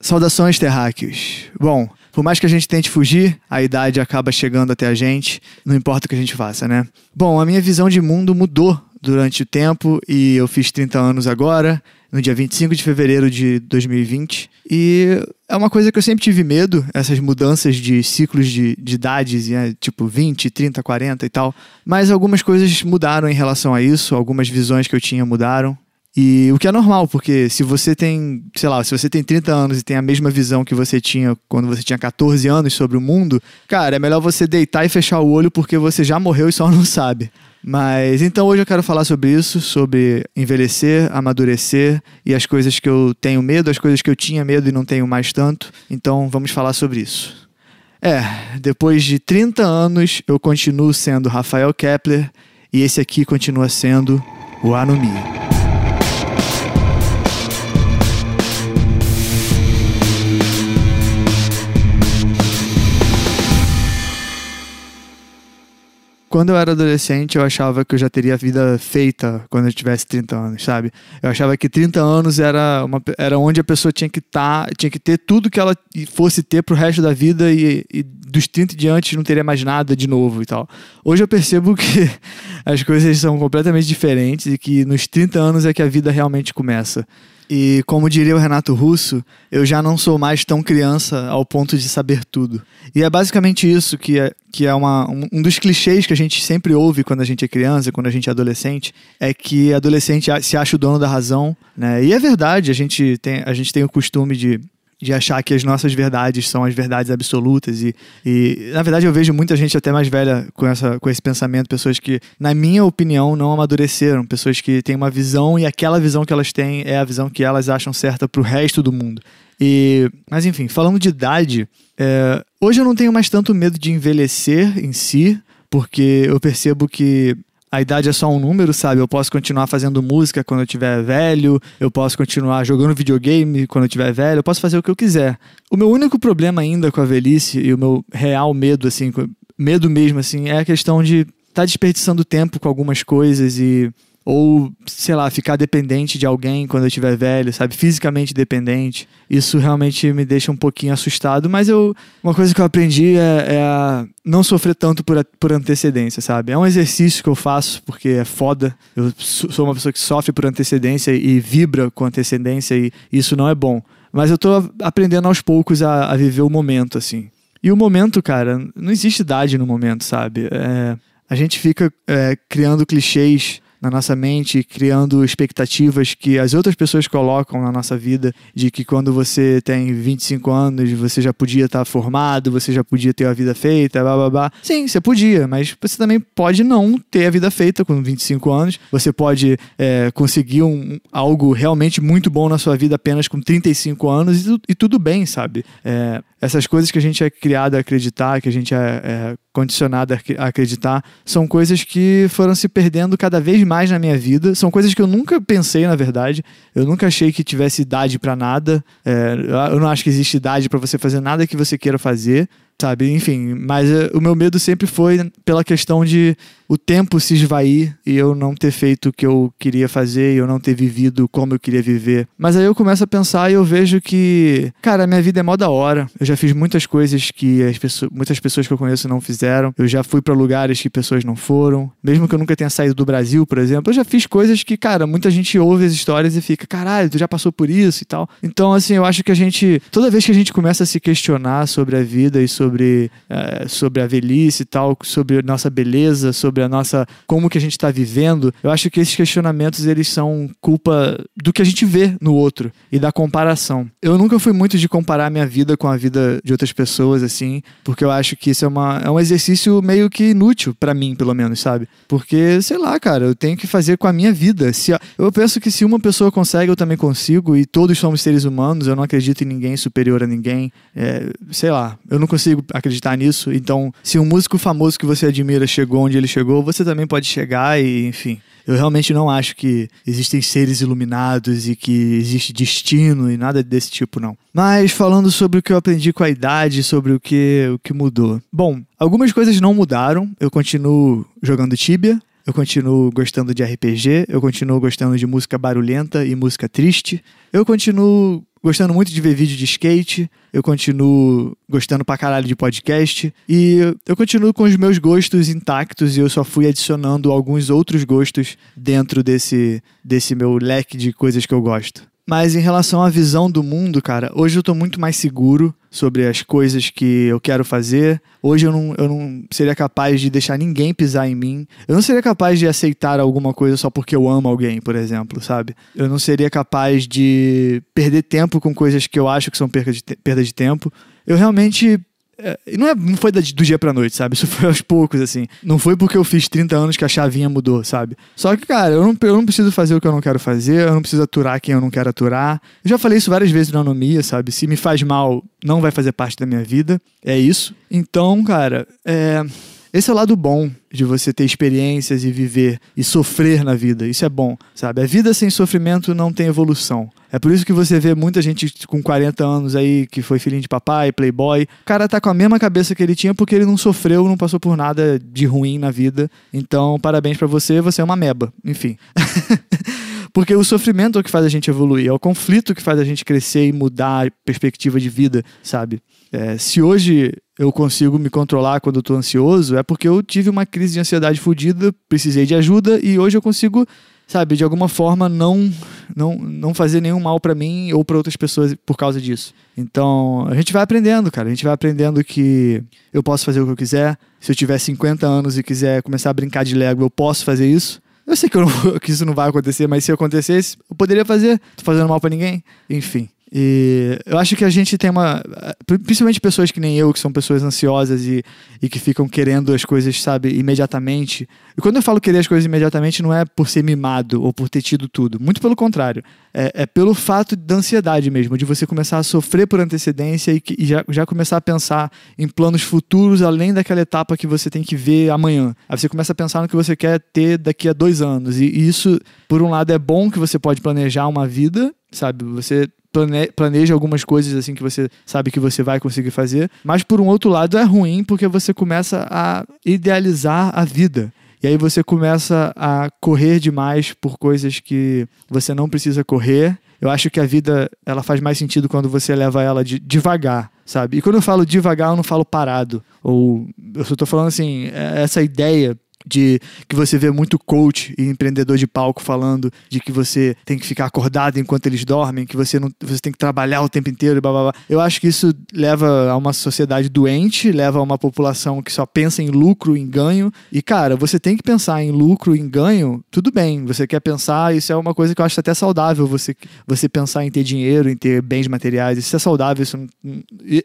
Saudações, terráqueos. Bom, por mais que a gente tente fugir, a idade acaba chegando até a gente, não importa o que a gente faça, né? Bom, a minha visão de mundo mudou durante o tempo e eu fiz 30 anos agora, no dia 25 de fevereiro de 2020. E é uma coisa que eu sempre tive medo, essas mudanças de ciclos de, de idades, né? tipo 20, 30, 40 e tal. Mas algumas coisas mudaram em relação a isso, algumas visões que eu tinha mudaram. E o que é normal, porque se você tem, sei lá, se você tem 30 anos e tem a mesma visão que você tinha quando você tinha 14 anos sobre o mundo, cara, é melhor você deitar e fechar o olho porque você já morreu e só não sabe. Mas então hoje eu quero falar sobre isso, sobre envelhecer, amadurecer e as coisas que eu tenho medo, as coisas que eu tinha medo e não tenho mais tanto. Então vamos falar sobre isso. É, depois de 30 anos eu continuo sendo Rafael Kepler e esse aqui continua sendo o Anomia. Quando eu era adolescente, eu achava que eu já teria a vida feita quando eu tivesse 30 anos, sabe? Eu achava que 30 anos era, uma, era onde a pessoa tinha que estar, tá, tinha que ter tudo que ela fosse ter pro resto da vida e, e dos 30 diante não teria mais nada de novo e tal. Hoje eu percebo que as coisas são completamente diferentes e que nos 30 anos é que a vida realmente começa. E como diria o Renato Russo, eu já não sou mais tão criança ao ponto de saber tudo. E é basicamente isso que é, que é uma, um, dos clichês que a gente sempre ouve quando a gente é criança, quando a gente é adolescente, é que adolescente se acha o dono da razão, né? E é verdade, a gente tem, a gente tem o costume de de achar que as nossas verdades são as verdades absolutas e, e na verdade eu vejo muita gente até mais velha com, essa, com esse pensamento, pessoas que na minha opinião não amadureceram, pessoas que têm uma visão e aquela visão que elas têm é a visão que elas acham certa para o resto do mundo. E, mas enfim, falando de idade, é, hoje eu não tenho mais tanto medo de envelhecer em si, porque eu percebo que a idade é só um número, sabe? Eu posso continuar fazendo música quando eu tiver velho, eu posso continuar jogando videogame quando eu tiver velho, eu posso fazer o que eu quiser. O meu único problema ainda com a velhice e o meu real medo, assim, medo mesmo, assim, é a questão de estar tá desperdiçando tempo com algumas coisas e ou, sei lá, ficar dependente de alguém quando eu estiver velho, sabe? Fisicamente dependente. Isso realmente me deixa um pouquinho assustado, mas eu. Uma coisa que eu aprendi é, é a não sofrer tanto por, por antecedência, sabe? É um exercício que eu faço porque é foda. Eu sou uma pessoa que sofre por antecedência e vibra com antecedência e isso não é bom. Mas eu tô aprendendo aos poucos a, a viver o momento, assim. E o momento, cara, não existe idade no momento, sabe? É, a gente fica é, criando clichês na nossa mente, criando expectativas que as outras pessoas colocam na nossa vida, de que quando você tem 25 anos, você já podia estar formado, você já podia ter a vida feita, blá blá blá. Sim, você podia, mas você também pode não ter a vida feita com 25 anos. Você pode é, conseguir um, algo realmente muito bom na sua vida apenas com 35 anos e, e tudo bem, sabe? É, essas coisas que a gente é criado a acreditar, que a gente é, é condicionado a acreditar, são coisas que foram se perdendo cada vez mais na minha vida. São coisas que eu nunca pensei, na verdade. Eu nunca achei que tivesse idade para nada. É, eu não acho que existe idade para você fazer nada que você queira fazer sabe? Enfim, mas uh, o meu medo sempre foi pela questão de o tempo se esvair e eu não ter feito o que eu queria fazer e eu não ter vivido como eu queria viver. Mas aí eu começo a pensar e eu vejo que, cara, minha vida é mó da hora. Eu já fiz muitas coisas que as pessoas, muitas pessoas que eu conheço não fizeram. Eu já fui para lugares que pessoas não foram. Mesmo que eu nunca tenha saído do Brasil, por exemplo, eu já fiz coisas que, cara, muita gente ouve as histórias e fica, caralho, tu já passou por isso e tal. Então, assim, eu acho que a gente, toda vez que a gente começa a se questionar sobre a vida e sobre sobre, é, sobre a velhice e tal, sobre a nossa beleza, sobre a nossa. como que a gente está vivendo, eu acho que esses questionamentos eles são culpa do que a gente vê no outro e da comparação. Eu nunca fui muito de comparar minha vida com a vida de outras pessoas, assim, porque eu acho que isso é, uma, é um exercício meio que inútil para mim, pelo menos, sabe? Porque, sei lá, cara, eu tenho que fazer com a minha vida. Se, eu penso que se uma pessoa consegue, eu também consigo, e todos somos seres humanos, eu não acredito em ninguém superior a ninguém. É, sei lá, eu não consigo consigo acreditar nisso. Então, se um músico famoso que você admira chegou onde ele chegou, você também pode chegar e, enfim. Eu realmente não acho que existem seres iluminados e que existe destino e nada desse tipo, não. Mas falando sobre o que eu aprendi com a idade, sobre o que, o que mudou. Bom, algumas coisas não mudaram. Eu continuo jogando Tibia, eu continuo gostando de RPG, eu continuo gostando de música barulhenta e música triste, eu continuo gostando muito de ver vídeo de skate, eu continuo gostando pra caralho de podcast e eu continuo com os meus gostos intactos e eu só fui adicionando alguns outros gostos dentro desse, desse meu leque de coisas que eu gosto. Mas em relação à visão do mundo, cara, hoje eu tô muito mais seguro sobre as coisas que eu quero fazer. Hoje eu não, eu não seria capaz de deixar ninguém pisar em mim. Eu não seria capaz de aceitar alguma coisa só porque eu amo alguém, por exemplo, sabe? Eu não seria capaz de perder tempo com coisas que eu acho que são perda de, perda de tempo. Eu realmente não, é, não foi do dia pra noite, sabe? Isso foi aos poucos, assim. Não foi porque eu fiz 30 anos que a chavinha mudou, sabe? Só que, cara, eu não, eu não preciso fazer o que eu não quero fazer, eu não preciso aturar quem eu não quero aturar. Eu já falei isso várias vezes na anomia, sabe? Se me faz mal, não vai fazer parte da minha vida. É isso. Então, cara, é. Esse é o lado bom de você ter experiências e viver e sofrer na vida. Isso é bom, sabe? A vida sem sofrimento não tem evolução. É por isso que você vê muita gente com 40 anos aí que foi filhinho de papai, playboy. O cara tá com a mesma cabeça que ele tinha porque ele não sofreu, não passou por nada de ruim na vida. Então, parabéns para você, você é uma meba. Enfim. Porque o sofrimento é o que faz a gente evoluir, é o conflito que faz a gente crescer e mudar a perspectiva de vida, sabe? É, se hoje eu consigo me controlar quando eu tô ansioso, é porque eu tive uma crise de ansiedade fodida, precisei de ajuda e hoje eu consigo, sabe, de alguma forma não não, não fazer nenhum mal para mim ou para outras pessoas por causa disso. Então, a gente vai aprendendo, cara. A gente vai aprendendo que eu posso fazer o que eu quiser. Se eu tiver 50 anos e quiser começar a brincar de Lego, eu posso fazer isso. Eu sei que, não, que isso não vai acontecer, mas se acontecesse, eu poderia fazer. Tô fazendo mal para ninguém. Enfim. E eu acho que a gente tem uma. Principalmente pessoas que nem eu, que são pessoas ansiosas e, e que ficam querendo as coisas, sabe, imediatamente. E quando eu falo querer as coisas imediatamente, não é por ser mimado ou por ter tido tudo. Muito pelo contrário. É, é pelo fato da ansiedade mesmo, de você começar a sofrer por antecedência e, que, e já, já começar a pensar em planos futuros além daquela etapa que você tem que ver amanhã. Aí você começa a pensar no que você quer ter daqui a dois anos. E, e isso, por um lado, é bom que você pode planejar uma vida, sabe? Você plane, planeja algumas coisas assim que você sabe que você vai conseguir fazer, mas por um outro lado é ruim porque você começa a idealizar a vida. E aí você começa a correr demais por coisas que você não precisa correr. Eu acho que a vida ela faz mais sentido quando você leva ela de, devagar, sabe? E quando eu falo devagar, eu não falo parado. Ou eu só tô falando assim, é, essa ideia de que você vê muito coach e empreendedor de palco falando de que você tem que ficar acordado enquanto eles dormem, que você não você tem que trabalhar o tempo inteiro blá, blá, blá. Eu acho que isso leva a uma sociedade doente, leva a uma população que só pensa em lucro, em ganho. E cara, você tem que pensar em lucro, em ganho, tudo bem. Você quer pensar, isso é uma coisa que eu acho até saudável você você pensar em ter dinheiro, em ter bens materiais, isso é saudável, isso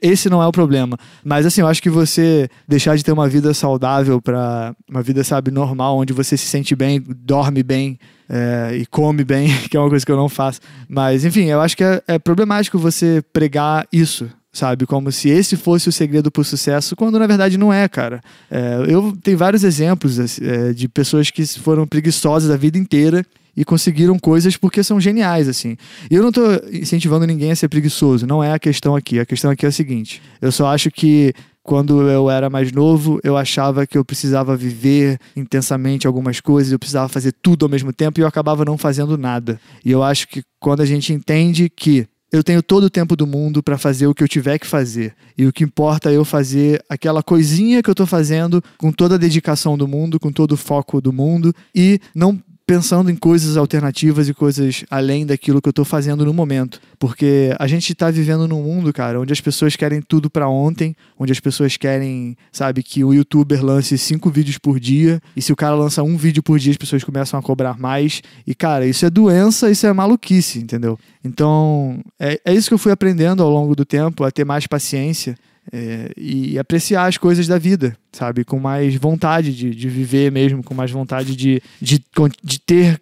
esse não é o problema. Mas assim, eu acho que você deixar de ter uma vida saudável para uma vida sabe, normal, onde você se sente bem, dorme bem é, e come bem, que é uma coisa que eu não faço. Mas, enfim, eu acho que é, é problemático você pregar isso, sabe? Como se esse fosse o segredo para o sucesso, quando na verdade não é, cara. É, eu tenho vários exemplos assim, é, de pessoas que foram preguiçosas a vida inteira e conseguiram coisas porque são geniais, assim. E eu não estou incentivando ninguém a ser preguiçoso, não é a questão aqui. A questão aqui é a seguinte: eu só acho que quando eu era mais novo, eu achava que eu precisava viver intensamente algumas coisas, eu precisava fazer tudo ao mesmo tempo e eu acabava não fazendo nada. E eu acho que quando a gente entende que eu tenho todo o tempo do mundo para fazer o que eu tiver que fazer. E o que importa é eu fazer aquela coisinha que eu estou fazendo com toda a dedicação do mundo, com todo o foco do mundo e não pensando em coisas alternativas e coisas além daquilo que eu estou fazendo no momento. Porque a gente está vivendo num mundo, cara, onde as pessoas querem tudo para ontem, onde as pessoas querem, sabe, que o youtuber lance cinco vídeos por dia, e se o cara lança um vídeo por dia, as pessoas começam a cobrar mais. E, cara, isso é doença, isso é maluquice, entendeu? Então, é, é isso que eu fui aprendendo ao longo do tempo, a ter mais paciência é, e apreciar as coisas da vida, sabe? Com mais vontade de, de viver mesmo, com mais vontade de, de, de ter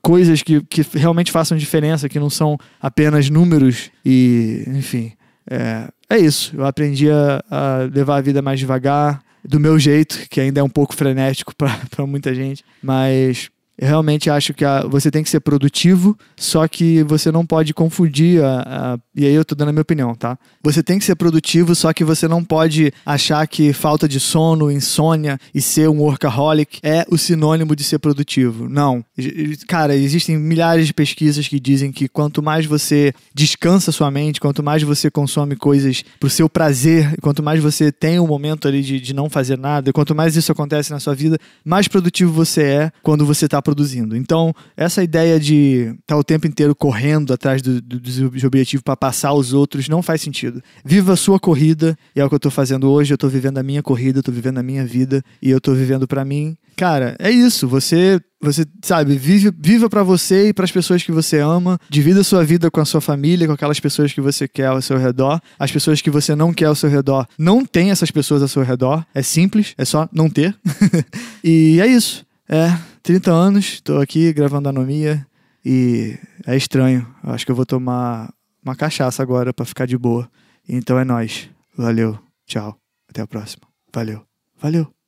coisas que, que realmente façam diferença, que não são apenas números e, enfim. É, é isso. Eu aprendi a, a levar a vida mais devagar, do meu jeito, que ainda é um pouco frenético para muita gente, mas Eu realmente acho que a, você tem que ser produtivo, só que você não pode confundir a, a, E aí eu tô dando a minha opinião, tá? Você tem que ser produtivo, só que você não pode achar que falta de sono, insônia e ser um workaholic é o sinônimo de ser produtivo. Não. Cara, existem milhares de pesquisas que dizem que quanto mais você descansa sua mente, quanto mais você consome coisas pro seu prazer, quanto mais você tem um momento ali de, de não fazer nada, quanto mais isso acontece na sua vida, mais produtivo você é quando você tá produzindo. Então, essa ideia de estar tá o tempo inteiro correndo atrás do, do, dos objetivos para passar aos outros não faz sentido. Viva a sua corrida, e é o que eu tô fazendo hoje. Eu tô vivendo a minha corrida, tô vivendo a minha vida, e eu tô vivendo para mim. Cara, é isso. Você você sabe, vive, viva para você e para as pessoas que você ama, divida sua vida com a sua família, com aquelas pessoas que você quer ao seu redor. As pessoas que você não quer ao seu redor, não tem essas pessoas ao seu redor. É simples, é só não ter. e é isso. É, 30 anos, tô aqui gravando anomia e é estranho. Acho que eu vou tomar uma cachaça agora para ficar de boa. Então é nós. Valeu. Tchau. Até a próxima. Valeu. Valeu.